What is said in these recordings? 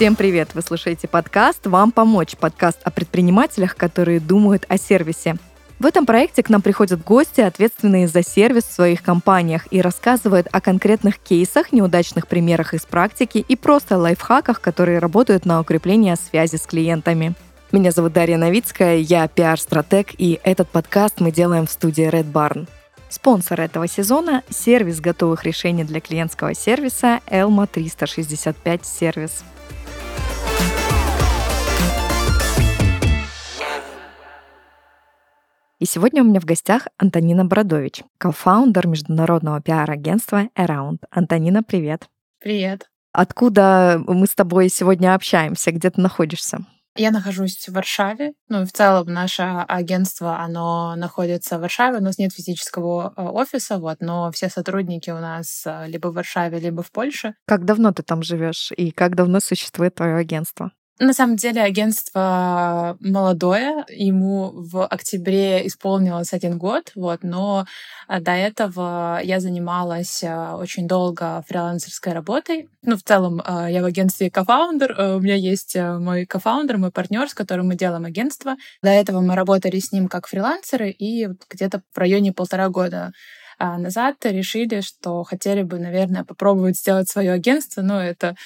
Всем привет! Вы слушаете подкаст «Вам помочь» подкаст о предпринимателях, которые думают о сервисе. В этом проекте к нам приходят гости, ответственные за сервис в своих компаниях, и рассказывают о конкретных кейсах, неудачных примерах из практики и просто лайфхаках, которые работают на укрепление связи с клиентами. Меня зовут Дарья Новицкая, я пиар-стратег, и этот подкаст мы делаем в студии Red Barn. Спонсор этого сезона – сервис готовых решений для клиентского сервиса Elma 365 Сервис. И сегодня у меня в гостях Антонина Бродович, кофаундер международного пиар-агентства Around. Антонина, привет. Привет. Откуда мы с тобой сегодня общаемся? Где ты находишься? Я нахожусь в Варшаве. Ну, в целом наше агентство, оно находится в Варшаве. У нас нет физического э, офиса, вот, но все сотрудники у нас э, либо в Варшаве, либо в Польше. Как давно ты там живешь и как давно существует твое агентство? На самом деле агентство молодое, ему в октябре исполнилось один год, вот, но а, до этого я занималась а, очень долго фрилансерской работой. Ну, в целом, я в агентстве кофаундер, у меня есть мой кофаундер, мой партнер, с которым мы делаем агентство. До этого мы работали с ним как фрилансеры, и где-то в районе полтора года назад решили, что хотели бы, наверное, попробовать сделать свое агентство. Но это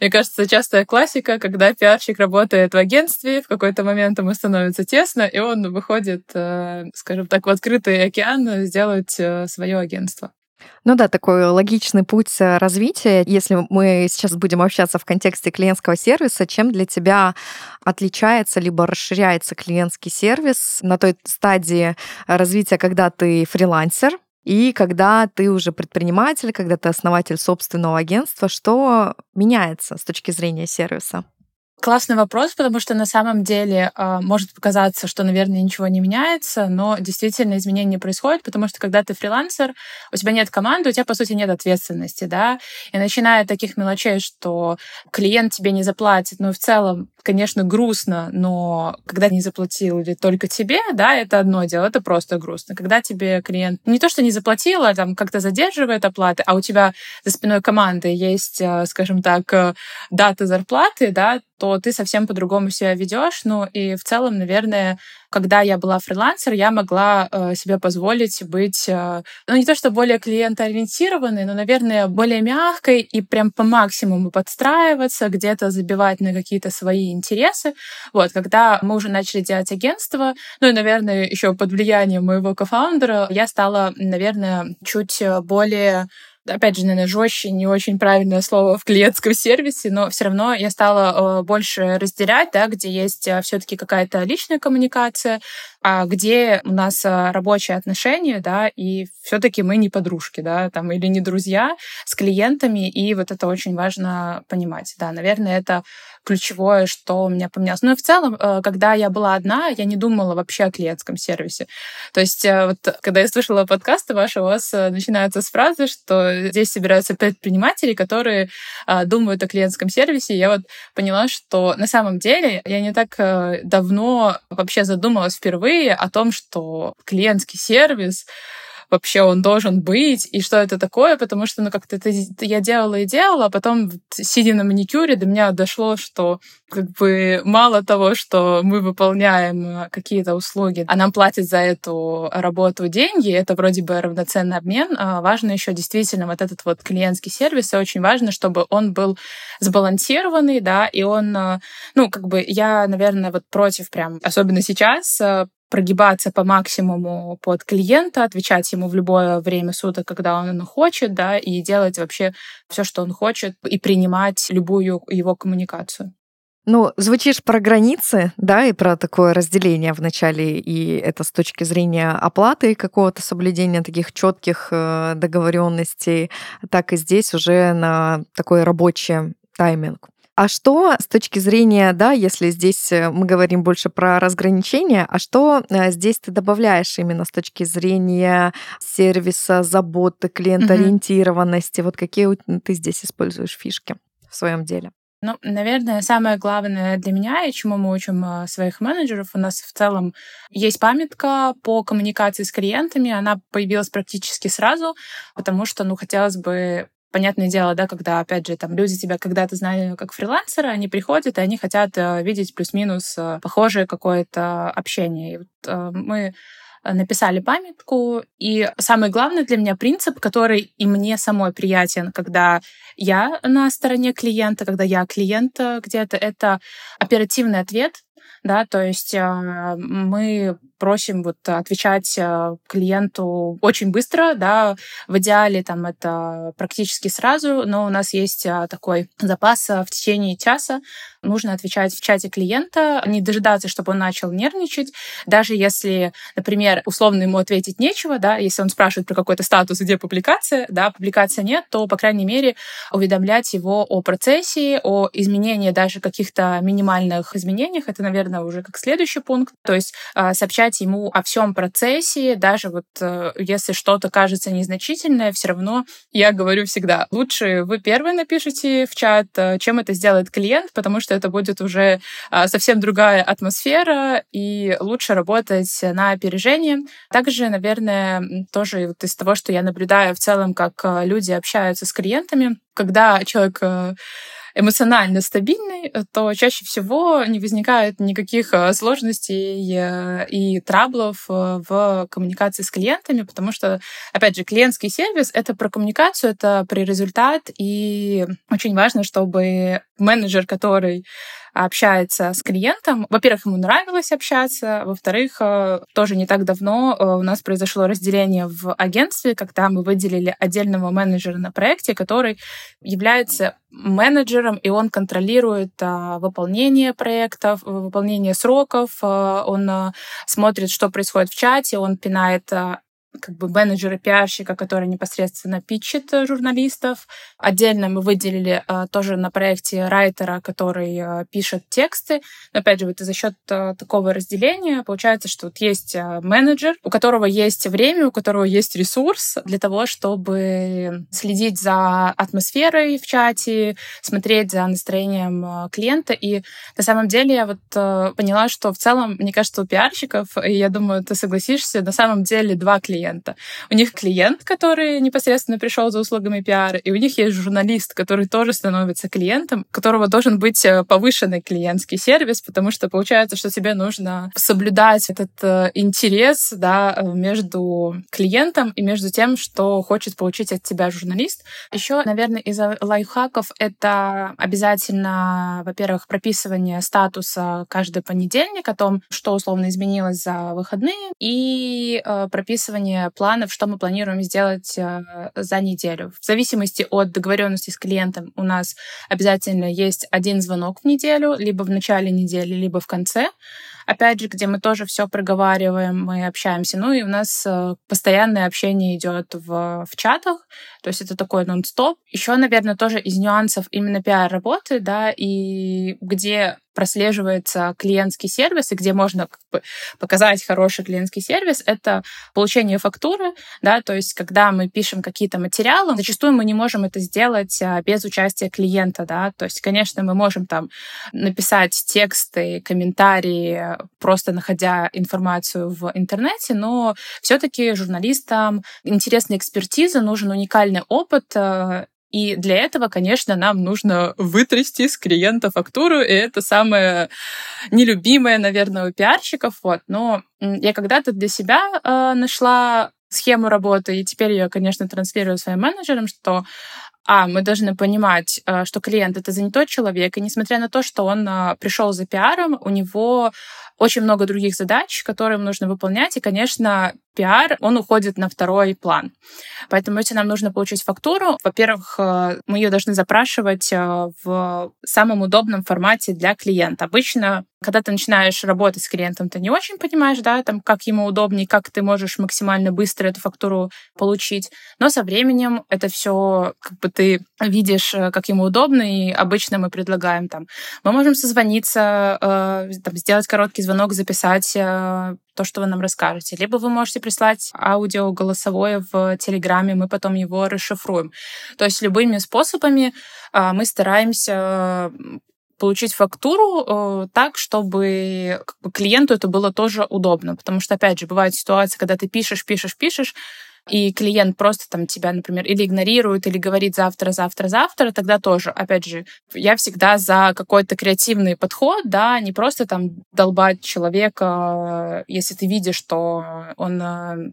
мне кажется, частая классика, когда пиарщик работает в агентстве, в какой-то момент ему становится тесно, и он выходит, э, скажем так, в открытый океан сделать э, свое агентство. Ну да, такой логичный путь э, развития. Если мы сейчас будем общаться в контексте клиентского сервиса, чем для тебя отличается либо расширяется клиентский сервис на той стадии развития, когда ты фрилансер, и когда ты уже предприниматель, когда ты основатель собственного агентства, что меняется с точки зрения сервиса? Классный вопрос, потому что на самом деле э, может показаться, что, наверное, ничего не меняется, но действительно изменения происходят, потому что когда ты фрилансер, у тебя нет команды, у тебя, по сути, нет ответственности, да, и начиная от таких мелочей, что клиент тебе не заплатит, ну, в целом, конечно, грустно, но когда не заплатил или только тебе, да, это одно дело, это просто грустно. Когда тебе клиент не то, что не заплатил, а там как-то задерживает оплаты, а у тебя за спиной команды есть, э, скажем так, э, дата зарплаты, да, то ты совсем по-другому себя ведешь. Ну и в целом, наверное, когда я была фрилансер, я могла э, себе позволить быть, э, ну не то что более клиентоориентированной, но, наверное, более мягкой и прям по максимуму подстраиваться, где-то забивать на какие-то свои интересы. Вот, когда мы уже начали делать агентство, ну и, наверное, еще под влиянием моего кофаундера, я стала, наверное, чуть более опять же, наверное, жестче, не очень правильное слово в клиентском сервисе, но все равно я стала э, больше разделять, да, где есть э, все-таки какая-то личная коммуникация, а где у нас э, рабочие отношения, да, и все-таки мы не подружки, да, там, или не друзья с клиентами, и вот это очень важно понимать, да, наверное, это ключевое, что у меня поменялось. Ну и в целом, э, когда я была одна, я не думала вообще о клиентском сервисе. То есть э, вот когда я слышала подкасты ваши, у вас э, начинается с фразы, что здесь собираются предприниматели, которые думают о клиентском сервисе. я вот поняла, что на самом деле я не так давно вообще задумалась впервые о том, что клиентский сервис вообще он должен быть, и что это такое, потому что, ну, как-то это я делала и делала, а потом, сидя на маникюре, до меня дошло, что как бы мало того, что мы выполняем э, какие-то услуги, а нам платят за эту работу деньги, это вроде бы равноценный обмен, а важно еще действительно вот этот вот клиентский сервис, и очень важно, чтобы он был сбалансированный, да, и он, э, ну, как бы я, наверное, вот против прям, особенно сейчас, э, прогибаться по максимуму под клиента, отвечать ему в любое время суток, когда он хочет, да, и делать вообще все, что он хочет, и принимать любую его коммуникацию. Ну, звучишь про границы, да, и про такое разделение в начале, и это с точки зрения оплаты какого-то соблюдения таких четких э, договоренностей, так и здесь уже на такой рабочий тайминг. А что с точки зрения, да, если здесь э, мы говорим больше про разграничения, а что э, здесь ты добавляешь именно с точки зрения сервиса, заботы, клиентоориентированности? Mm-hmm. Вот какие ты здесь используешь фишки в своем деле? Ну, наверное, самое главное для меня и чему мы учим э, своих менеджеров, у нас в целом есть памятка по коммуникации с клиентами. Она появилась практически сразу, потому что, ну, хотелось бы понятное дело, да, когда, опять же, там люди тебя когда-то знали как фрилансера, они приходят, и они хотят э, видеть плюс-минус э, похожее какое-то общение. И вот э, мы написали памятку. И самый главный для меня принцип, который и мне самой приятен, когда я на стороне клиента, когда я клиент где-то, это оперативный ответ, да, то есть мы просим вот отвечать клиенту очень быстро, да, в идеале там это практически сразу, но у нас есть такой запас в течение часа, нужно отвечать в чате клиента, не дожидаться, чтобы он начал нервничать, даже если, например, условно ему ответить нечего, да, если он спрашивает про какой-то статус, где публикация, да, публикация нет, то, по крайней мере, уведомлять его о процессе, о изменении даже каких-то минимальных изменениях, это, наверное, уже как следующий пункт, то есть а, сообщать ему о всем процессе, даже вот э, если что-то кажется незначительное, все равно я говорю всегда, лучше вы первые напишите в чат, э, чем это сделает клиент, потому что это будет уже а, совсем другая атмосфера, и лучше работать на опережение. Также, наверное, тоже вот из того, что я наблюдаю в целом, как а, люди общаются с клиентами, когда человек э, эмоционально стабильный, то чаще всего не возникает никаких э, сложностей э, и траблов э, в коммуникации с клиентами, потому что, опять же, клиентский сервис — это про коммуникацию, это про результат, и очень важно, чтобы менеджер, который общается с клиентом. Во-первых, ему нравилось общаться, во-вторых, тоже не так давно у нас произошло разделение в агентстве, когда мы выделили отдельного менеджера на проекте, который является менеджером, и он контролирует а, выполнение проектов, выполнение сроков, а, он а, смотрит, что происходит в чате, он пинает а, как бы менеджера, пиарщика, который непосредственно питчит э, журналистов. Отдельно мы выделили а, тоже на проекте райтера, который а, пишет тексты. Но опять же, вот за счет такого разделения получается, что вот есть менеджер, у которого есть время, у которого есть ресурс для того, чтобы следить за атмосферой в чате, смотреть за настроением клиента. И на самом деле я вот поняла, что в целом, мне кажется, у пиарщиков, и я думаю, ты согласишься, на самом деле два клиента клиента. У них клиент, который непосредственно пришел за услугами пиара, и у них есть журналист, который тоже становится клиентом, у которого должен быть э, повышенный клиентский сервис, потому что получается, что тебе нужно соблюдать этот э, интерес да, э, между клиентом и между тем, что хочет получить от тебя журналист. Еще, наверное, из лайфхаков это обязательно, во-первых, прописывание статуса каждый понедельник о том, что условно изменилось за выходные, и прописывание планов, что мы планируем сделать э, за неделю. В зависимости от договоренности с клиентом у нас обязательно есть один звонок в неделю, либо в начале недели, либо в конце опять же, где мы тоже все проговариваем, мы общаемся. Ну и у нас э, постоянное общение идет в, в чатах, то есть это такой нон-стоп. Еще, наверное, тоже из нюансов именно пиар-работы, да, и где прослеживается клиентский сервис, и где можно как бы, показать хороший клиентский сервис, это получение фактуры, да, то есть когда мы пишем какие-то материалы, зачастую мы не можем это сделать а, без участия клиента, да, то есть, конечно, мы можем там написать тексты, комментарии, просто находя информацию в интернете, но все-таки журналистам интересна экспертиза, нужен уникальный опыт, э, и для этого, конечно, нам нужно вытрясти с клиента фактуру, и это самое нелюбимое, наверное, у пиарщиков. Вот. Но я когда-то для себя э, нашла схему работы, и теперь я, конечно, транслирую своим менеджерам, что а, мы должны понимать, э, что клиент это занятой человек, и несмотря на то, что он пришел за пиаром, у него очень много других задач, которые им нужно выполнять, и, конечно, пиар, он уходит на второй план. Поэтому если нам нужно получить фактуру, во-первых, э, мы ее должны запрашивать э, в самом удобном формате для клиента. Обычно, когда ты начинаешь работать с клиентом, ты не очень понимаешь, да, там, как ему удобнее, как ты можешь максимально быстро эту фактуру получить. Но со временем это все, как бы ты видишь, э, как ему удобно, и обычно мы предлагаем там, мы можем созвониться, там, сделать короткий звонок, записать то, что вы нам расскажете. Либо вы можете прислать аудио голосовое в Телеграме, мы потом его расшифруем. То есть любыми способами а, мы стараемся получить фактуру э, так, чтобы клиенту это было тоже удобно. Потому что, опять же, бывают ситуации, когда ты пишешь, пишешь, пишешь, и клиент просто там тебя, например, или игнорирует, или говорит завтра, завтра, завтра, тогда тоже, опять же, я всегда за какой-то креативный подход, да, не просто там долбать человека, если ты видишь, что он,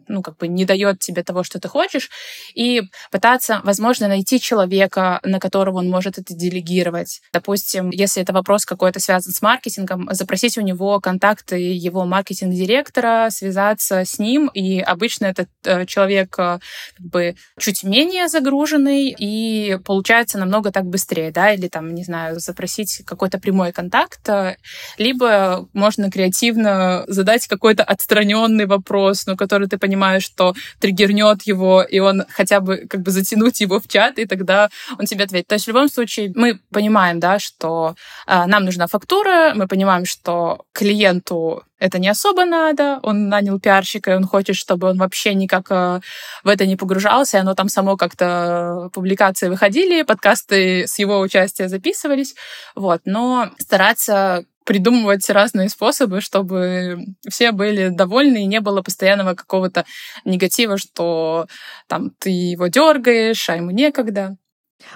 ну, как бы не дает тебе того, что ты хочешь, и пытаться, возможно, найти человека, на которого он может это делегировать. Допустим, если это вопрос какой-то связан с маркетингом, запросить у него контакты его маркетинг-директора, связаться с ним, и обычно этот э, человек как бы чуть менее загруженный, и получается намного так быстрее, да, или там, не знаю, запросить какой-то прямой контакт, э, либо можно креативно задать какой-то отстраненный вопрос, но который ты понимаешь, что триггернет его, и он хотя бы как бы затянуть его в чат, и тогда он тебе ответит. То есть в любом случае мы понимаем, да, что э, нам нужна фактура, мы понимаем, что клиенту это не особо надо, он нанял пиарщика, и он хочет, чтобы он вообще никак э, в это не погружался, и оно там само как-то публикации выходили, подкасты с его участия записывались, вот, но стараться придумывать разные способы, чтобы все были довольны и не было постоянного какого-то негатива, что там ты его дергаешь, а ему некогда.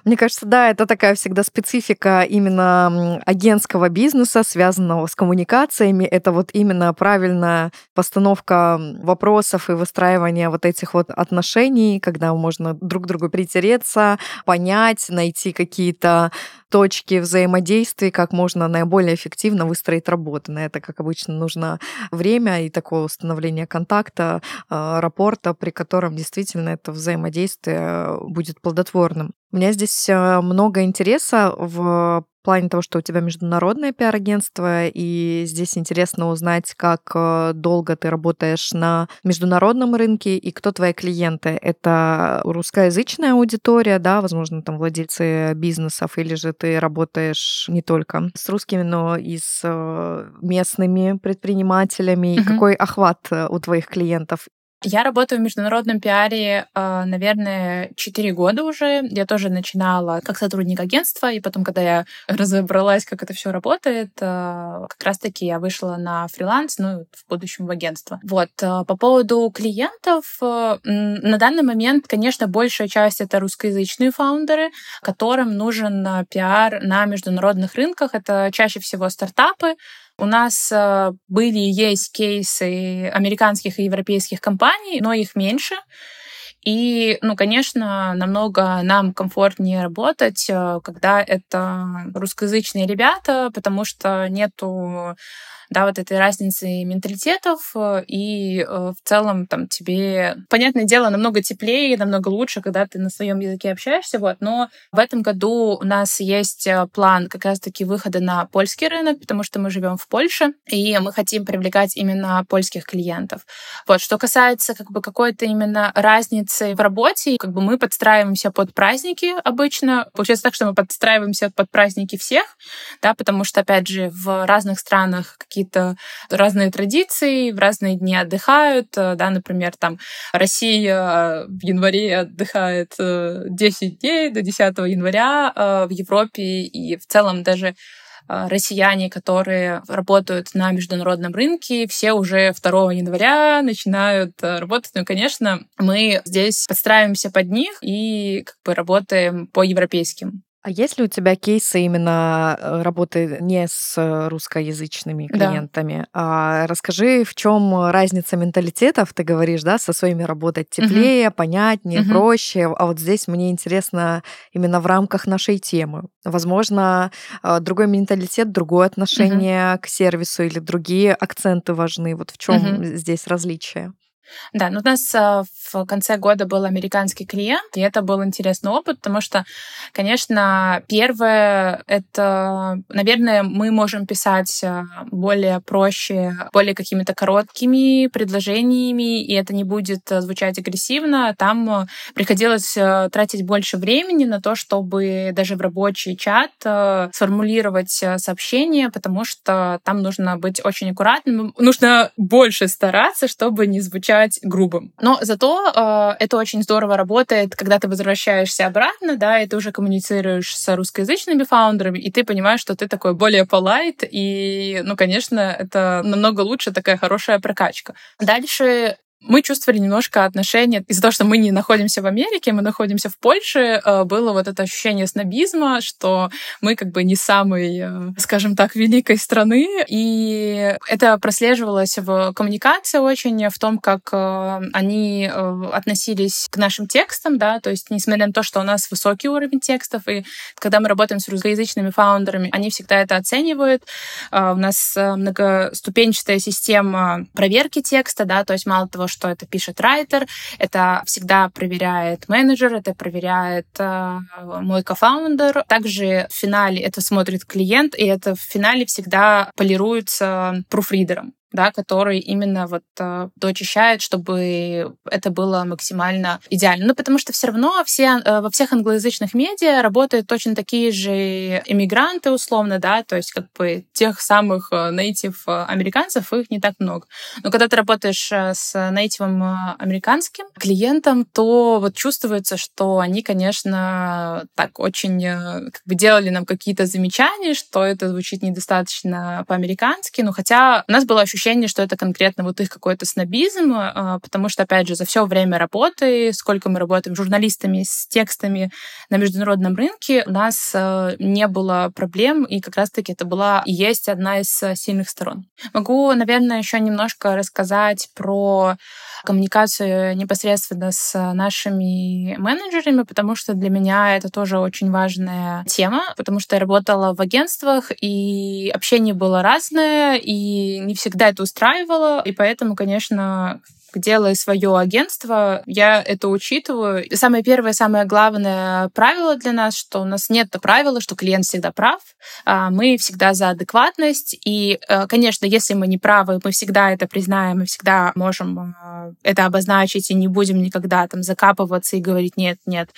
Мне кажется, да, это такая всегда специфика именно агентского бизнеса, связанного с коммуникациями. Это вот именно правильная постановка вопросов и выстраивание вот этих вот отношений, когда можно друг к другу притереться, понять, найти какие-то точки взаимодействия, как можно наиболее эффективно выстроить работу. На это, как обычно, нужно время и такое установление контакта, а, рапорта, при котором действительно это взаимодействие будет плодотворным. У меня здесь а, много интереса в плане того, что у тебя международное пиар-агентство, и здесь интересно узнать, как э, долго ты работаешь на международном рынке и кто твои клиенты. Это русскоязычная аудитория, да, возможно, там владельцы бизнесов, или же ты работаешь не только с русскими, но и с э, местными предпринимателями. Mm-hmm. Какой охват э, у твоих клиентов? Я работаю в международном пиаре, а, наверное, 4 года уже. Я тоже начинала как сотрудник агентства, и потом, когда я разобралась, как это все работает, а, как раз-таки я вышла на фриланс, ну, в будущем в агентство. Вот. А, по поводу клиентов, на данный момент, конечно, большая часть — это русскоязычные фаундеры, которым нужен пиар на международных рынках. Это чаще всего стартапы, у нас э, были и есть кейсы американских и европейских компаний, но их меньше. И, ну, конечно, намного нам комфортнее работать, э, когда это русскоязычные ребята, потому что нету да, вот этой разницы менталитетов, э, и э, в целом там тебе, понятное дело, намного теплее, намного лучше, когда ты на своем языке общаешься, вот, но в этом году у нас есть э, план как раз-таки выхода на польский рынок, потому что мы живем в Польше, и мы хотим привлекать именно польских клиентов. Вот, что касается как бы какой-то именно разницы в работе, как бы мы подстраиваемся под праздники обычно. Получается так, что мы подстраиваемся под праздники всех, да, потому что, опять же, в разных странах какие-то разные традиции, в разные дни отдыхают, э, да, например, там Россия в январе отдыхает 10 э, дней до 10 января э, в Европе и в целом даже россияне, которые работают на международном рынке, все уже 2 января начинают работать. Ну, конечно, мы здесь подстраиваемся под них и как бы работаем по европейским а есть ли у тебя кейсы именно э, работы не с русскоязычными клиентами? Да. А расскажи, в чем разница менталитетов? Ты говоришь, да, со своими работать теплее, угу. понятнее, угу. проще. А вот здесь мне интересно именно в рамках нашей темы. Возможно, э, другой менталитет, другое отношение угу. к сервису или другие акценты важны. Вот в чем угу. здесь различие? Да, ну у нас а, в конце года был американский клиент, и это был интересный опыт, потому что, конечно, первое, это, наверное, мы можем писать а, более проще, более какими-то короткими предложениями, и это не будет а, звучать агрессивно. Там приходилось тратить больше времени на то, чтобы даже в рабочий чат сформулировать сообщение, потому что там нужно быть очень аккуратным, нужно больше стараться, чтобы не звучать звучать грубым. Но зато э, это очень здорово работает, когда ты возвращаешься обратно, да, и ты уже коммуницируешь с русскоязычными фаундерами, и ты понимаешь, что ты такой более полайт, и, ну, конечно, это намного лучше, такая хорошая прокачка. Дальше мы чувствовали немножко отношения из-за того, что мы не находимся в Америке, мы находимся в Польше, э, было вот это ощущение снобизма, что мы как бы не самой, э, скажем так, великой страны, и это прослеживалось в коммуникации очень, в том, как э, они относились к нашим текстам, да, то есть несмотря на то, что у нас высокий уровень текстов, и когда мы работаем с русскоязычными фаундерами, они всегда это оценивают. У нас многоступенчатая система проверки текста, да, то есть мало того, что это пишет райтер, это всегда проверяет менеджер, это проверяет э, мой кофаундер. Также в финале это смотрит клиент, и это в финале всегда полируется пруфридером да, который именно вот э, дочищает, чтобы это было максимально идеально. Ну, потому что все равно все, э, во всех англоязычных медиа работают точно такие же иммигранты, условно, да, то есть как бы тех самых нейтив э, американцев, их не так много. Но когда ты работаешь с нейтивом американским клиентом, то вот чувствуется, что они, конечно, так очень как бы делали нам какие-то замечания, что это звучит недостаточно по-американски, но хотя у нас было ощущение, ощущение, что это конкретно вот их какой-то снобизм, а, потому что, опять же, за все время работы, сколько мы работаем журналистами с текстами на международном рынке, у нас а, не было проблем, и как раз-таки это была и есть одна из сильных сторон. Могу, наверное, еще немножко рассказать про коммуникацию непосредственно с нашими менеджерами, потому что для меня это тоже очень важная тема, потому что я работала в агентствах, и общение было разное, и не всегда это устраивало, и поэтому, конечно, делая свое агентство, я это учитываю. И самое первое, самое главное правило для нас, что у нас нет правила, что клиент всегда прав. А мы всегда за адекватность. И, э, конечно, если мы не правы, мы всегда это признаем, мы всегда можем э, это обозначить и не будем никогда там закапываться и говорить, нет, нет,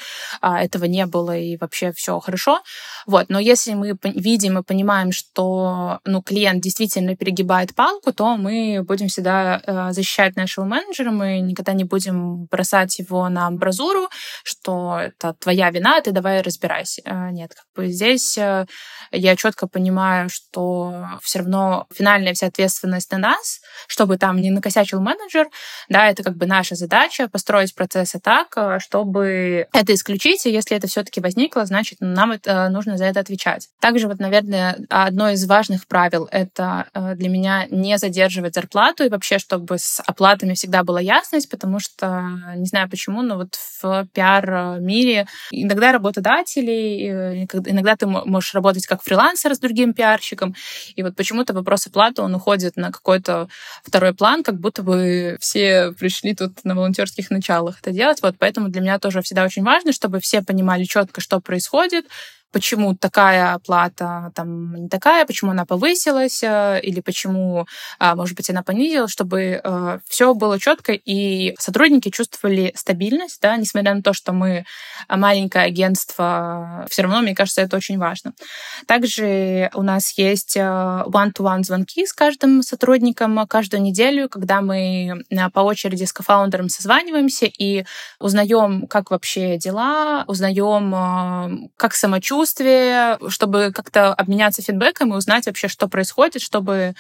а, этого не было и вообще все хорошо. Вот. Но если мы видим и понимаем, что ну, клиент действительно перегибает палку, то мы будем всегда э, защищать нашего менеджера, менеджера, мы никогда не будем бросать его на амбразуру, что это твоя вина, ты давай разбирайся. Э, нет, как бы здесь э, я четко понимаю, что все равно финальная вся ответственность на нас, чтобы там не накосячил менеджер, да, это как бы наша задача построить процессы так, э, чтобы это исключить, и если это все-таки возникло, значит, нам это, нужно за это отвечать. Также вот, наверное, одно из важных правил — это для меня не задерживать зарплату и вообще, чтобы с оплатами всегда всегда была ясность, потому что, не знаю почему, но вот в пиар-мире иногда работодатели, э, иногда ты можешь работать как фрилансер с другим пиарщиком, и вот почему-то вопрос оплаты, он уходит на какой-то второй план, как будто бы все пришли тут на волонтерских началах это делать. Вот поэтому для меня тоже всегда очень важно, чтобы все понимали четко, что происходит, почему такая оплата там не такая, почему она повысилась, э, или почему, а, может быть, она понизилась, чтобы э, все было четко, и сотрудники чувствовали стабильность, да, несмотря на то, что мы маленькое агентство, все равно, мне кажется, это очень важно. Также у нас есть э, one-to-one звонки с каждым сотрудником каждую неделю, когда мы по очереди с кофаундером созваниваемся и узнаем, как вообще дела, узнаем, как самочувствие, самочувствие, чтобы как-то обменяться фидбэком и узнать вообще, что происходит, чтобы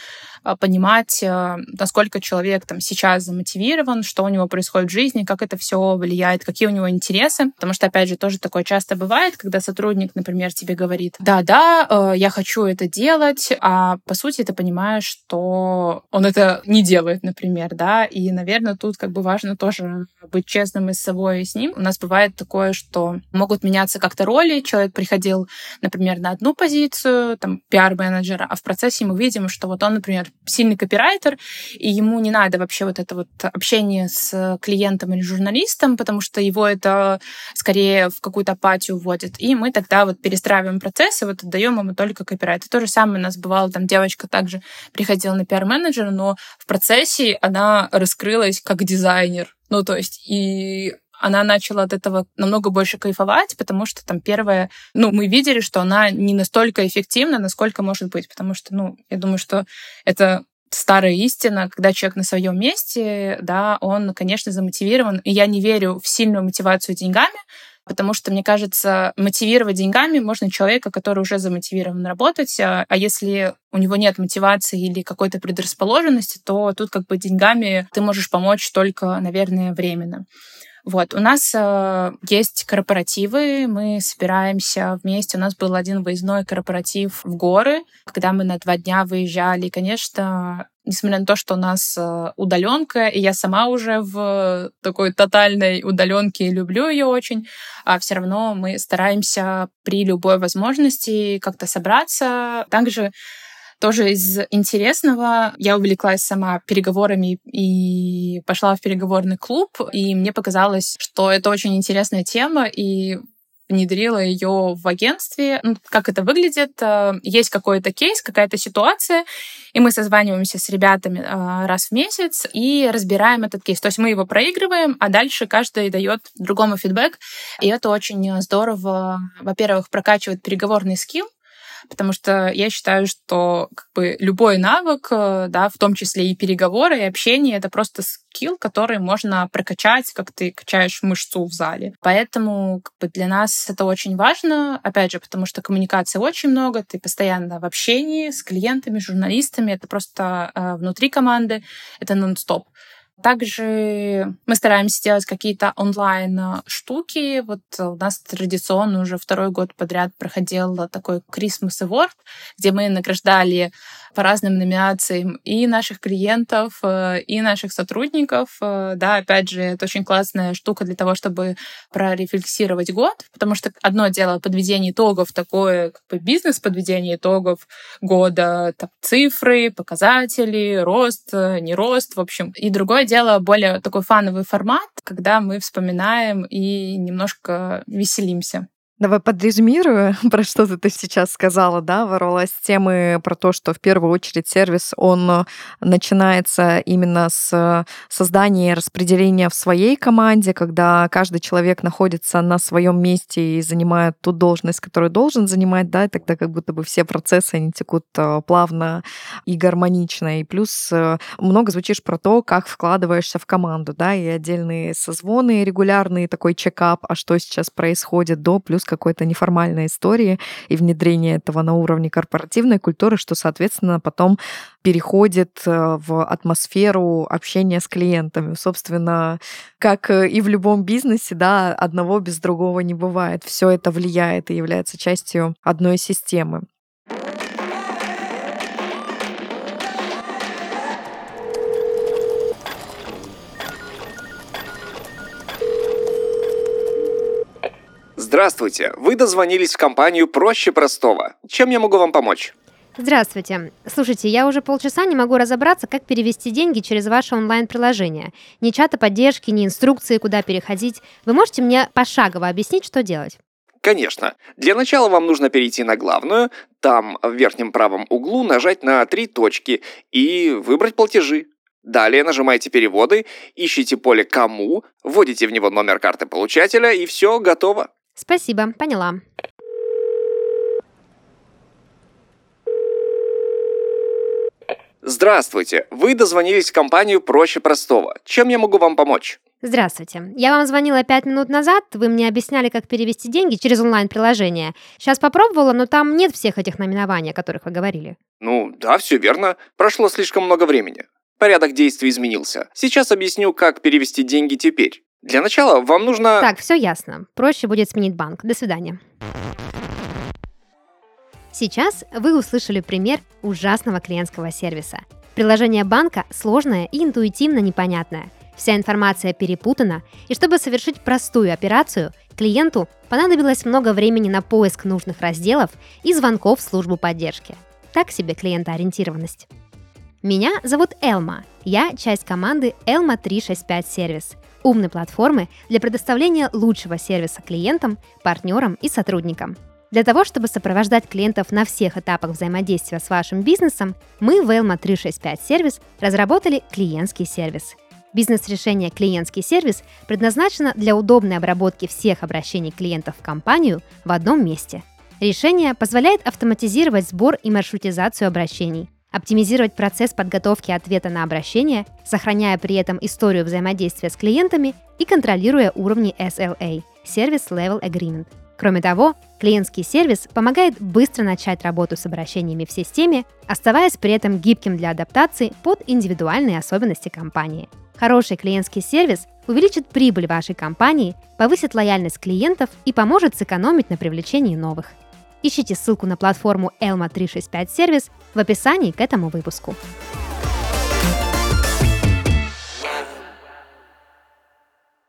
понимать, а, насколько человек там сейчас замотивирован, что у него происходит в жизни, как это все влияет, какие у него интересы. Потому что, опять же, тоже такое часто бывает, когда сотрудник, например, тебе говорит, да-да, э, я хочу это делать, а по сути ты понимаешь, что он это не делает, например, да, и, наверное, тут как бы важно тоже быть честным и с собой и с ним. У нас бывает такое, что могут меняться как-то роли, человек приходил, например, на одну позицию, там, пиар-менеджера, а в процессе мы видим, что вот он, например, сильный копирайтер, и ему не надо вообще вот это вот общение с клиентом или журналистом, потому что его это скорее в какую-то апатию вводит. И мы тогда вот перестраиваем процессы, вот отдаем ему только копирайт. то же самое у нас бывало, там девочка также приходила на пиар-менеджера, но в процессе она раскрылась как дизайнер. Ну, то есть, и она начала от этого намного больше кайфовать, потому что там первое, ну, мы видели, что она не настолько эффективна, насколько может быть, потому что, ну, я думаю, что это старая истина, когда человек на своем месте, да, он, конечно, замотивирован. И я не верю в сильную мотивацию деньгами, потому что, мне кажется, мотивировать деньгами можно человека, который уже замотивирован работать, а, а если у него нет мотивации или какой-то предрасположенности, то тут как бы деньгами ты можешь помочь только, наверное, временно. Вот, у нас э, есть корпоративы, мы собираемся вместе. У нас был один выездной корпоратив в горы, когда мы на два дня выезжали. И, конечно, несмотря на то, что у нас э, удаленка, и я сама уже в такой тотальной удаленке люблю ее очень, а все равно мы стараемся при любой возможности как-то собраться. Также тоже из интересного я увлеклась сама переговорами и пошла в переговорный клуб, и мне показалось, что это очень интересная тема, и внедрила ее в агентстве. Ну, как это выглядит? Э, есть какой-то кейс, какая-то ситуация, и мы созваниваемся с ребятами э, раз в месяц и разбираем этот кейс. То есть мы его проигрываем, а дальше каждый дает другому фидбэк. И это очень здорово, во-первых, прокачивает переговорный скилл, потому что я считаю, что как бы любой навык, э, да, в том числе и переговоры, и общение, это просто скилл, который можно прокачать, как ты качаешь мышцу в зале. Поэтому как бы, для нас это очень важно, опять же, потому что коммуникации очень много, ты постоянно в общении с клиентами, журналистами, это просто э, внутри команды, это нон-стоп. Также мы стараемся делать какие-то онлайн-штуки. Вот у нас традиционно уже второй год подряд проходил такой Christmas Award, где мы награждали по разным номинациям и наших клиентов, э, и наших сотрудников. Э, да, опять же, это очень классная штука для того, чтобы прорефлексировать год, потому что одно дело подведение итогов, такое как бы бизнес подведение итогов года, там, цифры, показатели, рост, э, не рост, в общем. И другое дело более такой фановый формат, когда мы вспоминаем и немножко веселимся. Давай подрезюмирую, про что ты сейчас сказала, да, ворвалась темы про то, что в первую очередь сервис, он начинается именно с создания и распределения в своей команде, когда каждый человек находится на своем месте и занимает ту должность, которую должен занимать, да, и тогда как будто бы все процессы, они текут э, плавно и гармонично. И плюс э, много звучишь про то, как вкладываешься в команду, да, и отдельные созвоны регулярные, такой чекап, а что сейчас происходит до, плюс какой-то неформальной истории и внедрение этого на уровне корпоративной культуры, что, соответственно, потом переходит э, в атмосферу общения с клиентами. Собственно, как и в любом бизнесе, да, одного без другого не бывает. Все это влияет и является частью одной системы. Здравствуйте, вы дозвонились в компанию «Проще простого». Чем я могу вам помочь? Здравствуйте. Слушайте, я уже полчаса не могу разобраться, как перевести деньги через ваше онлайн-приложение. Ни чата поддержки, ни инструкции, куда переходить. Вы можете мне пошагово объяснить, что делать? Конечно. Для начала вам нужно перейти на главную, там в верхнем правом углу нажать на три точки и выбрать платежи. Далее нажимаете «Переводы», ищите поле «Кому», вводите в него номер карты получателя и все, готово. Спасибо, поняла. Здравствуйте, вы дозвонились в компанию «Проще простого». Чем я могу вам помочь? Здравствуйте. Я вам звонила пять минут назад, вы мне объясняли, как перевести деньги через онлайн-приложение. Сейчас попробовала, но там нет всех этих наименований, о которых вы говорили. Ну, да, все верно. Прошло слишком много времени. Порядок действий изменился. Сейчас объясню, как перевести деньги теперь. Для начала вам нужно... Так, все ясно. Проще будет сменить банк. До свидания. Сейчас вы услышали пример ужасного клиентского сервиса. Приложение банка сложное и интуитивно непонятное. Вся информация перепутана, и чтобы совершить простую операцию, клиенту понадобилось много времени на поиск нужных разделов и звонков в службу поддержки. Так себе клиентоориентированность. Меня зовут Элма. Я часть команды Elma 365 Сервис – умной платформы для предоставления лучшего сервиса клиентам, партнерам и сотрудникам. Для того, чтобы сопровождать клиентов на всех этапах взаимодействия с вашим бизнесом, мы в Elma 365 сервис разработали клиентский сервис. Бизнес-решение «Клиентский сервис» предназначено для удобной обработки всех обращений клиентов в компанию в одном месте. Решение позволяет автоматизировать сбор и маршрутизацию обращений, оптимизировать процесс подготовки ответа на обращение, сохраняя при этом историю взаимодействия с клиентами и контролируя уровни SLA – Service Level Agreement. Кроме того, клиентский сервис помогает быстро начать работу с обращениями в системе, оставаясь при этом гибким для адаптации под индивидуальные особенности компании. Хороший клиентский сервис увеличит прибыль вашей компании, повысит лояльность клиентов и поможет сэкономить на привлечении новых. Ищите ссылку на платформу Elma 365 сервис в описании к этому выпуску.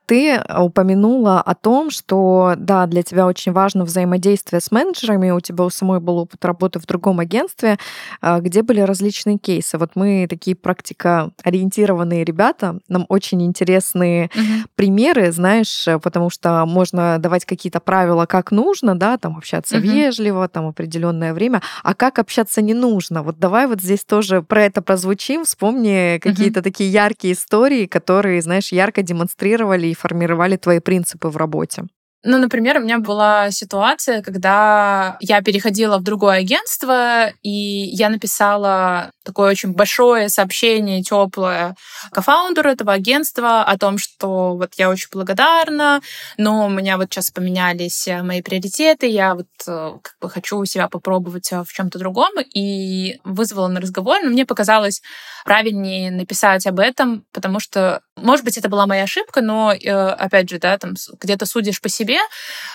Ты упомянула о том, что, да, для тебя очень важно взаимодействие с менеджерами. У тебя у самой был опыт работы в другом агентстве, а, где были различные кейсы. Вот мы такие практика-ориентированные ребята, нам очень интересные угу. примеры, знаешь, потому что можно давать какие-то правила, как нужно, да, там общаться угу. вежливо, там определенное время, а как общаться не нужно. Вот давай вот здесь тоже про это прозвучим, вспомни какие-то угу. такие яркие истории, которые, знаешь, ярко демонстрировали и формировали твои принципы в работе? Ну, например, у меня была ситуация, когда я переходила в другое агентство, и я написала такое очень большое сообщение, теплое кофаундеру этого агентства о том, что вот я очень благодарна, но у меня вот сейчас поменялись мои приоритеты, я вот э, как бы хочу себя попробовать в чем-то другом, и вызвала на разговор, но мне показалось правильнее написать об этом, потому что, может быть, это была моя ошибка, но, э, опять же, да, там где-то судишь по себе,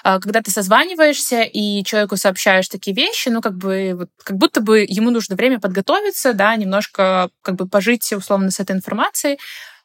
а, когда ты созваниваешься и человеку сообщаешь такие вещи, ну, как бы, вот, как будто бы ему нужно время подготовиться, да, немножко как бы пожить условно с этой информацией,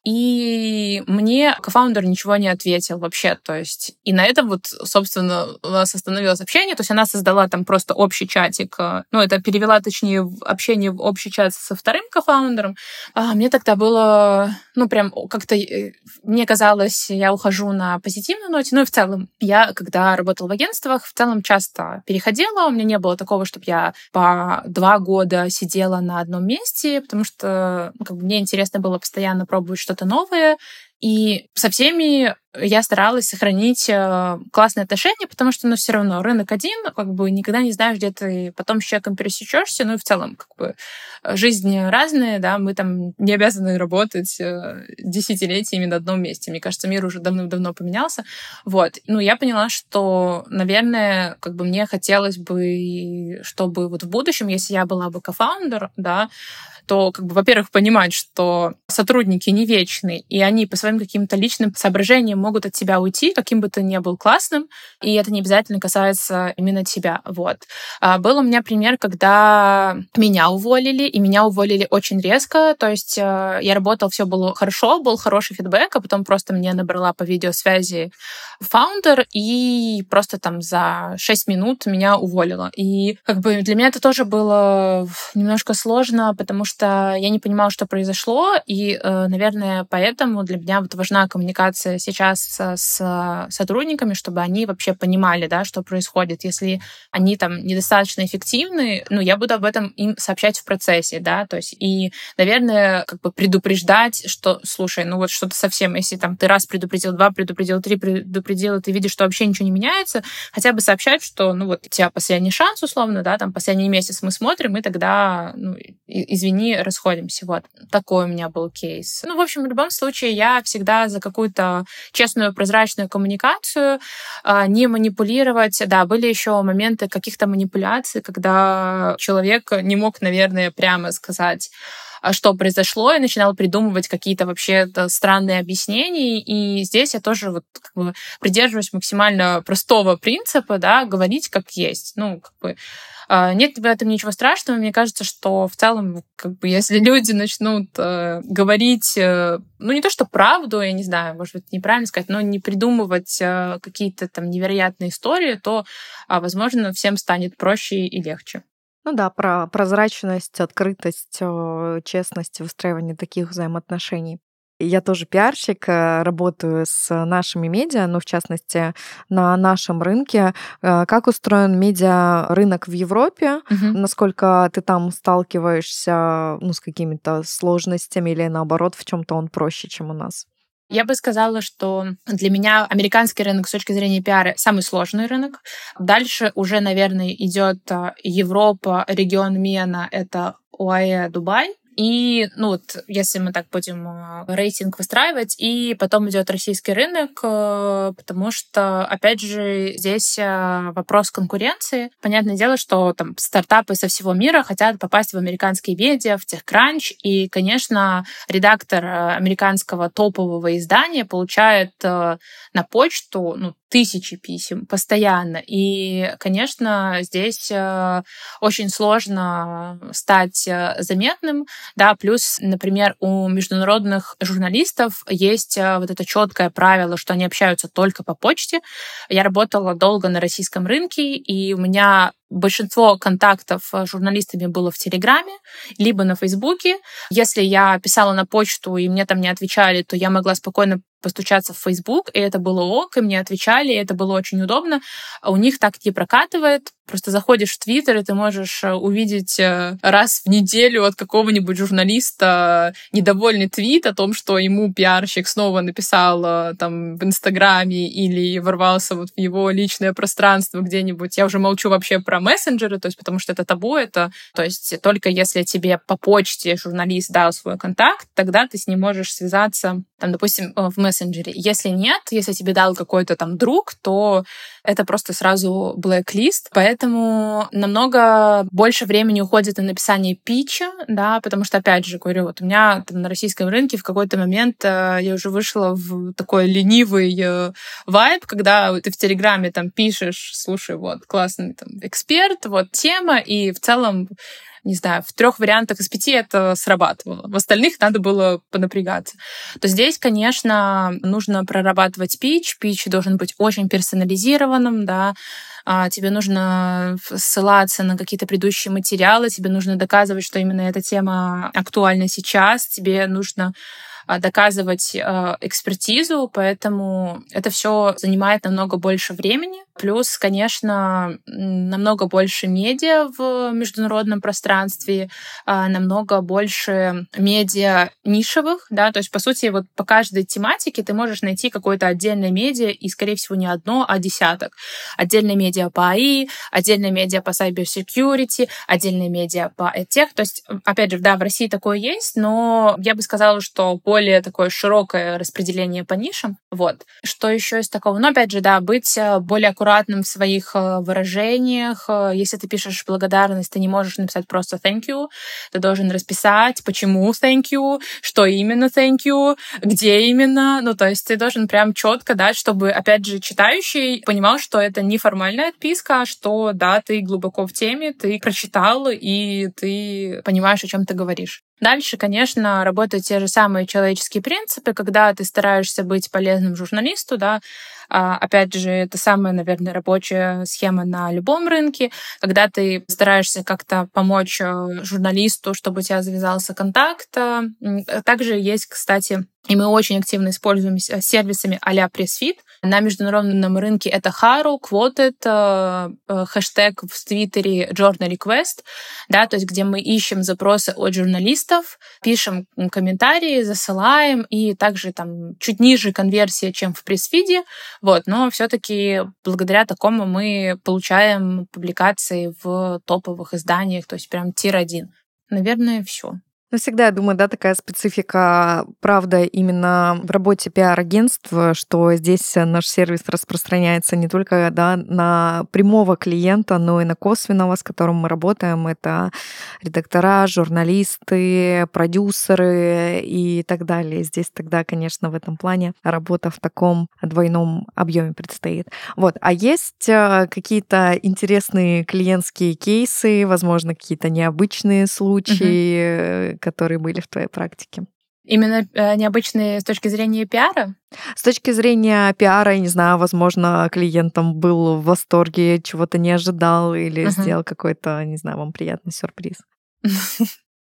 и мне кофаундер ничего не ответил вообще. То есть, и на этом вот, собственно, у нас остановилось общение. То есть она создала там просто общий чатик. Э, ну, это перевела, точнее, общение в общий чат со вторым кофаундером. А мне тогда было, ну, прям как-то, э, мне казалось, я ухожу на позитивной ноте. Ну, и в целом, я, когда работала в агентствах, в целом часто переходила. У меня не было такого, чтобы я по два года сидела на одном месте, потому что ну, как бы мне интересно было постоянно пробовать что-то новое. И со всеми я старалась сохранить э, классные отношения, потому что, ну, все равно рынок один, как бы никогда не знаешь, где ты потом с человеком пересечешься, ну и в целом, как бы, жизнь разная, да, мы там не обязаны работать э, десятилетиями на одном месте. Мне кажется, мир уже давно-давно поменялся. Вот. Ну, я поняла, что, наверное, как бы мне хотелось бы, чтобы вот в будущем, если я была бы кофаундер, да, то, как бы, во-первых, понимать, что сотрудники не вечны, и они по своим каким-то личным соображениям могут от тебя уйти, каким бы ты ни был классным, и это не обязательно касается именно тебя. Вот. А, был у меня пример, когда меня уволили, и меня уволили очень резко, то есть э, я работала, все было хорошо, был хороший фидбэк, а потом просто мне набрала по видеосвязи фаундер, и просто там за 6 минут меня уволила. И как бы для меня это тоже было немножко сложно, потому что что я не понимала, что произошло, и, э, наверное, поэтому для меня вот важна коммуникация сейчас с сотрудниками, чтобы они вообще понимали, да, что происходит. Если они там недостаточно эффективны, ну, я буду об этом им сообщать в процессе, да, то есть и, наверное, как бы предупреждать, что, слушай, ну вот что-то совсем, если там ты раз предупредил, два предупредил, три предупредил, и ты видишь, что вообще ничего не меняется, хотя бы сообщать, что, ну вот, у тебя последний шанс, условно, да, там последний месяц мы смотрим, и тогда, ну, извини, расходимся. Вот такой у меня был кейс. Ну, в общем, в любом случае, я всегда за какую-то честную, прозрачную коммуникацию, а, не манипулировать. Да, были еще моменты каких-то манипуляций, когда человек не мог, наверное, прямо сказать, что произошло, и начинал придумывать какие-то вообще странные объяснения. И здесь я тоже вот как бы придерживаюсь максимально простого принципа, да, говорить как есть. Ну, как бы а, нет в этом ничего страшного. Мне кажется, что в целом, как бы, если люди начнут э, говорить, э, ну, не то, что правду, я не знаю, может быть, неправильно сказать, но не придумывать э, какие-то там невероятные истории, то, э, возможно, всем станет проще и легче. Ну да, про прозрачность, открытость, честность, выстраивание таких взаимоотношений. Я тоже пиарщик, э, работаю с нашими медиа, ну, в частности, на нашем рынке. Э, как устроен медиа-рынок в Европе? Угу. Насколько ты там сталкиваешься ну, с какими-то сложностями или, наоборот, в чем то он проще, чем у нас? Я бы сказала, что для меня американский рынок с точки зрения пиара самый сложный рынок. Дальше уже, наверное, идет а, Европа, регион Мена, это ОАЭ, Дубай. И, ну вот, если мы так будем э, рейтинг выстраивать, и потом идет российский рынок, э, потому что, опять же, здесь э, вопрос конкуренции. Понятное дело, что там стартапы со всего мира хотят попасть в американские медиа, в TechCrunch, и, конечно, редактор американского топового издания получает на почту ну, тысячи писем постоянно. И, конечно, здесь э, очень сложно стать э, заметным, да, плюс, например, у международных журналистов есть э, вот это четкое правило, что они общаются только по почте. Я работала долго на российском рынке, и у меня Большинство контактов с журналистами было в Телеграме, либо на Фейсбуке. Если я писала на почту, и мне там не отвечали, то я могла спокойно постучаться в Facebook, и это было ок, и мне отвечали, и это было очень удобно. А у них так не прокатывает, Просто заходишь в Твиттер, и ты можешь э, увидеть э, раз в неделю от какого-нибудь журналиста недовольный твит о том, что ему пиарщик снова написал э, там в Инстаграме или ворвался вот в его личное пространство где-нибудь. Я уже молчу вообще про мессенджеры, то есть потому что это табу, это то есть только если тебе по почте журналист дал свой контакт, тогда ты с ним можешь связаться, там, допустим, в мессенджере. Если нет, если тебе дал какой-то там друг, то это просто сразу блэк-лист, поэтому намного больше времени уходит на написание питча, да, потому что, опять же, говорю, вот у меня там на российском рынке в какой-то момент э, я уже вышла в такой ленивый э, вайб, когда ты в Телеграме там пишешь, слушай, вот, классный там эксперт, вот тема, и в целом не знаю, в трех вариантах из пяти это срабатывало. В остальных надо было понапрягаться. То здесь, конечно, нужно прорабатывать пич. Пич должен быть очень персонализированным, да, а, тебе нужно ссылаться на какие-то предыдущие материалы, тебе нужно доказывать, что именно эта тема актуальна сейчас, тебе нужно доказывать а, экспертизу, поэтому это все занимает намного больше времени. Плюс, конечно, намного больше медиа в международном пространстве, а, намного больше медиа нишевых, да, то есть, по сути, вот по каждой тематике ты можешь найти какое-то отдельное медиа, и, скорее всего, не одно, а десяток. Отдельное медиа по АИ, отдельное медиа по cyber security, отдельное медиа по EdTech. То есть, опять же, да, в России такое есть, но я бы сказала, что более такое широкое распределение по нишам. Вот. Что еще из такого? Ну, опять же, да, быть э, более аккуратным в своих э, выражениях. Э, если ты пишешь благодарность, ты не можешь написать просто thank you. Ты должен расписать, почему thank you, что именно thank you, где именно. Ну, то есть ты должен прям четко дать, чтобы, опять же, читающий понимал, что это не формальная отписка, а что, да, ты глубоко в теме, ты прочитал, и ты понимаешь, о чем ты говоришь. Дальше, конечно, работают те же самые человеческие принципы, когда ты стараешься быть полезным журналисту, да, а, опять же, это самая, наверное, рабочая схема на любом рынке, когда ты стараешься как-то помочь э, журналисту, чтобы у тебя завязался контакт. Э, также есть, кстати, и мы очень активно используем э, сервисами а-ля PressFit. На международном рынке это Haru, Quoted, хэштег в Твиттере Journal Request, да, то есть где мы ищем запросы от журналистов, пишем комментарии, засылаем, и также там чуть ниже конверсия, чем в пресс-фиде, вот, но все-таки благодаря такому мы получаем публикации в топовых изданиях, то есть прям тир-1. Наверное, все. Ну, всегда, я думаю, да, такая специфика, правда, именно в работе пиар-агентства, что здесь наш сервис распространяется не только да, на прямого клиента, но и на косвенного, с которым мы работаем. Это редактора, журналисты, продюсеры и так далее. Здесь тогда, конечно, в этом плане работа в таком двойном объеме предстоит. Вот. А есть э, какие-то интересные клиентские кейсы, возможно, какие-то необычные случаи, которые были в твоей практике? Именно э, необычные с точки зрения пиара? С точки зрения пиара, я не знаю, возможно, клиентам был в восторге, чего-то не ожидал или uh-huh. сделал какой-то, не знаю, вам приятный сюрприз.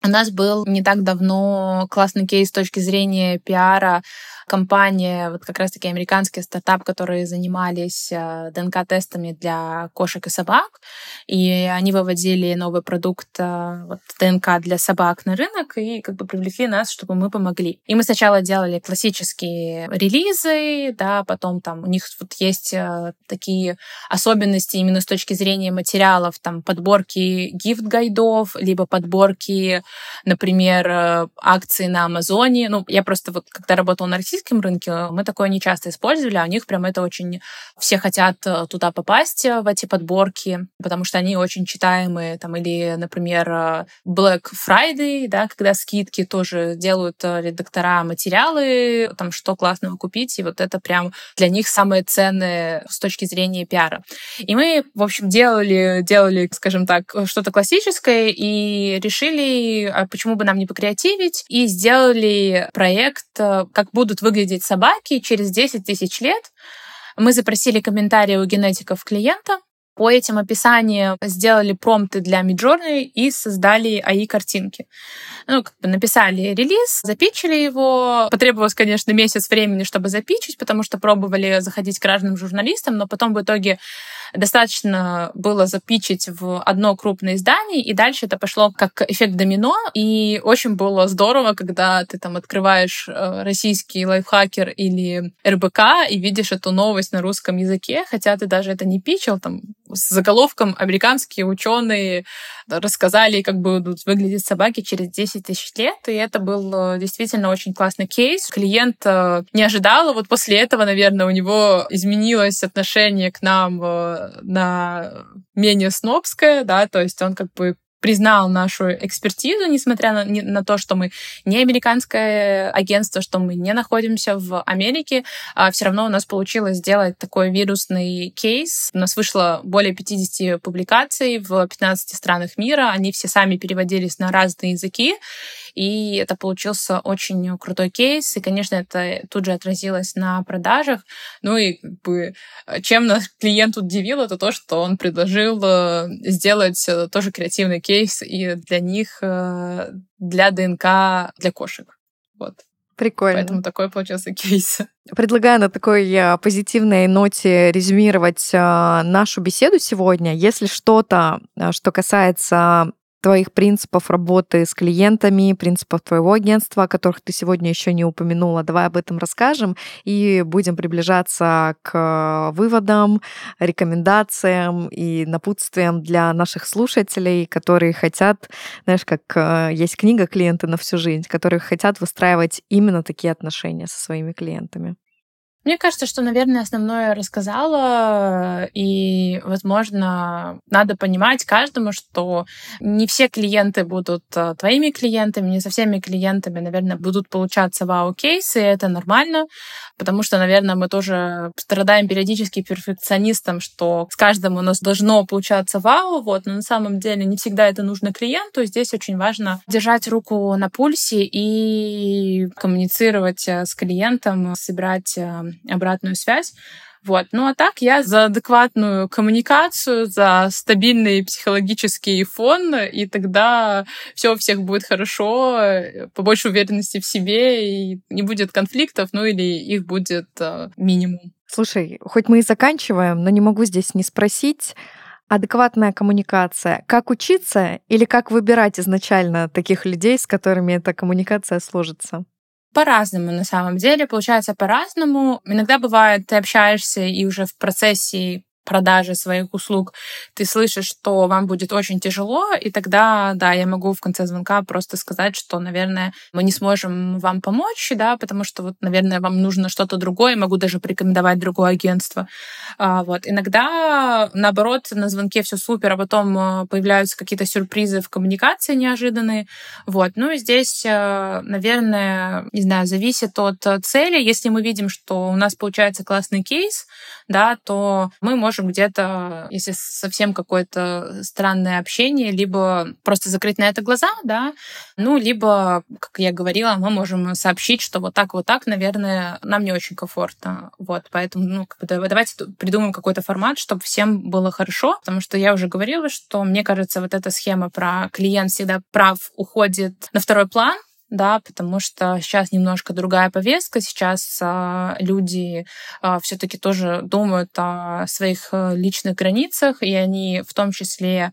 У нас был не так давно классный кейс с точки зрения пиара компания, вот как раз-таки американский стартап, которые занимались э, ДНК-тестами для кошек и собак, и они выводили новый продукт э, вот, ДНК для собак на рынок и как бы привлекли нас, чтобы мы помогли. И мы сначала делали классические релизы, да, потом там у них вот есть э, такие особенности именно с точки зрения материалов, там подборки гифт-гайдов, либо подборки, например, акции на Амазоне. Ну, я просто вот когда работала на российском рынке, мы такое не часто использовали, а у них прям это очень... Все хотят э, туда попасть, э, в эти подборки, потому что они очень читаемые. Там, или, например, э, Black Friday, да, когда скидки тоже делают редактора материалы, там, что классного купить, и вот это прям для них самое ценное с точки зрения пиара. И мы, в общем, делали, делали, скажем так, что-то классическое и решили, а почему бы нам не покреативить, и сделали проект, как будут выглядеть собаки через 10 тысяч лет. Мы запросили комментарии у генетиков клиента, по этим описаниям сделали промпты для Midjourney и создали AI-картинки. Ну, как бы написали релиз, запичили его. Потребовалось, конечно, месяц времени, чтобы запичить, потому что пробовали заходить к разным журналистам, но потом в итоге достаточно было запичить в одно крупное издание, и дальше это пошло как эффект домино, и очень было здорово, когда ты там открываешь э, российский лайфхакер или РБК и видишь эту новость на русском языке, хотя ты даже это не пичил, там с заголовком «Американские ученые рассказали, как будут выглядеть собаки через 10 тысяч лет», и это был э, действительно очень классный кейс. Клиент э, не ожидал, вот после этого, наверное, у него изменилось отношение к нам на менее снобское, да, то есть он как бы признал нашу экспертизу, несмотря на, на то, что мы не американское агентство, что мы не находимся в Америке, а все равно у нас получилось сделать такой вирусный кейс. У нас вышло более 50 публикаций в 15 странах мира, они все сами переводились на разные языки, и это получился очень крутой кейс, и, конечно, это тут же отразилось на продажах. Ну и как бы чем нас клиент удивил, это то, что он предложил э, сделать э, тоже креативный кейс и для них, э, для ДНК для кошек. Вот. Прикольно. Поэтому такой получился кейс. Предлагаю на такой позитивной ноте резюмировать нашу беседу сегодня. Если что-то, что касается твоих принципов работы с клиентами, принципов твоего агентства, о которых ты сегодня еще не упомянула. Давай об этом расскажем и будем приближаться к выводам, рекомендациям и напутствиям для наших слушателей, которые хотят, знаешь, как э, есть книга «Клиенты на всю жизнь», которые хотят выстраивать именно такие отношения со своими клиентами. Мне кажется, что, наверное, основное рассказала, и, возможно, надо понимать каждому, что не все клиенты будут э, твоими клиентами, не со всеми клиентами, наверное, будут получаться вау-кейсы, и это нормально, потому что, наверное, мы тоже страдаем периодически перфекционистом, что с каждым у нас должно получаться вау, вот, но на самом деле не всегда это нужно клиенту, здесь очень важно держать руку на пульсе и коммуницировать э, с клиентом, собирать э, обратную связь. Вот. Ну а так я за адекватную коммуникацию, за стабильный психологический фон, и тогда все у всех будет хорошо, побольше уверенности в себе, и не будет конфликтов, ну или их будет э, минимум. Слушай, хоть мы и заканчиваем, но не могу здесь не спросить, адекватная коммуникация. Как учиться или как выбирать изначально таких людей, с которыми эта коммуникация сложится? По-разному на самом деле, получается по-разному. Иногда бывает, ты общаешься и уже в процессе продажи своих услуг, ты слышишь, что вам будет очень тяжело, и тогда, да, я могу в конце звонка просто сказать, что, наверное, мы не сможем вам помочь, да, потому что вот, наверное, вам нужно что-то другое, могу даже порекомендовать другое агентство. А, вот. Иногда, наоборот, на звонке все супер, а потом э, появляются какие-то сюрпризы в коммуникации неожиданные. Вот. Ну и здесь, э, наверное, не знаю, зависит от цели. Если мы видим, что у нас получается классный кейс, да, то мы можем где-то, если совсем какое-то странное общение, либо просто закрыть на это глаза, да, ну, либо, как я говорила, мы можем сообщить, что вот так, вот так, наверное, нам не очень комфортно. Вот, поэтому, ну, как бы, давайте придумаем какой-то формат, чтобы всем было хорошо, потому что я уже говорила, что мне кажется, вот эта схема про клиент всегда прав уходит на второй план, да, потому что сейчас немножко другая повестка, сейчас а, люди а, все-таки тоже думают о своих э, личных границах, и они в том числе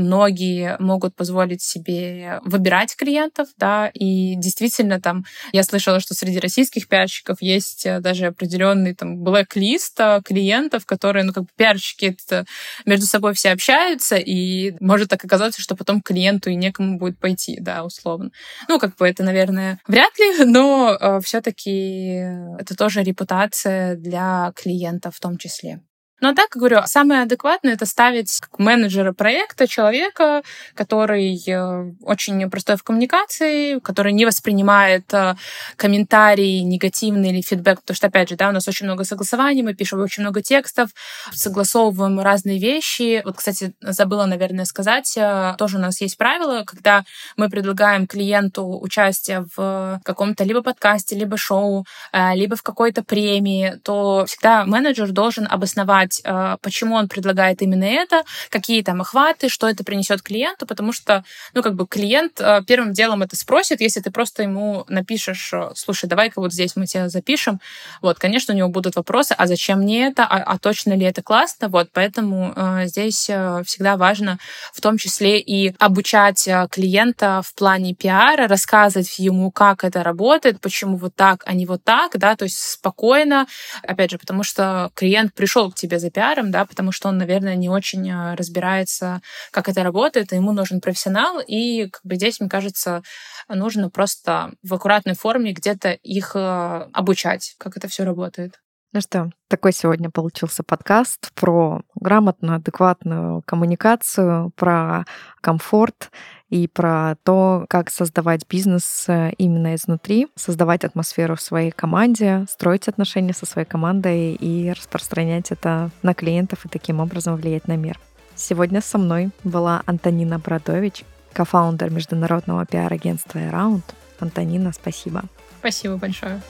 многие могут позволить себе выбирать клиентов, да, и действительно там я слышала, что среди российских пиарщиков есть э, даже определенный там блэк-лист э, клиентов, которые, ну, как бы пиарщики это между собой все общаются, и может так оказаться, что потом клиенту и некому будет пойти, да, условно. Ну, как бы это, наверное, вряд ли, но э, все-таки это тоже репутация для клиента в том числе. Но так, говорю, самое адекватное — это ставить как менеджера проекта человека, который э, очень простой в коммуникации, который не воспринимает э, комментарии негативный или фидбэк, потому что, опять же, да, у нас очень много согласований, мы пишем очень много текстов, согласовываем разные вещи. Вот, кстати, забыла, наверное, сказать, э, тоже у нас есть правило, когда мы предлагаем клиенту участие в каком-то либо подкасте, либо шоу, либо в какой-то премии, то всегда менеджер должен обосновать понимать, э, почему он предлагает именно это, какие там охваты, что это принесет клиенту, потому что, ну, как бы клиент э, первым делом это спросит, если ты просто ему напишешь, э, слушай, давай-ка вот здесь мы тебя запишем, вот, конечно, у него будут вопросы, а зачем мне это, а, а точно ли это классно, вот, поэтому здесь всегда важно в том числе и обучать клиента в плане пиара, рассказывать ему, как это работает, почему вот так, а не вот так, да, то есть спокойно, опять же, потому что клиент пришел к тебе за пиаром, да, потому что он, наверное, не очень а, разбирается, как это работает, и ему нужен профессионал, и как бы здесь, мне кажется, нужно просто в аккуратной форме где-то их а, обучать, как это все работает. Ну что, такой сегодня получился подкаст про грамотную, адекватную коммуникацию, про комфорт и про то, как создавать бизнес э, именно изнутри, создавать атмосферу в своей команде, строить отношения со своей командой и распространять это на клиентов и таким образом влиять на мир. Сегодня со мной была Антонина Бродович, кофаундер международного пиар-агентства Around. Антонина, спасибо. Спасибо большое.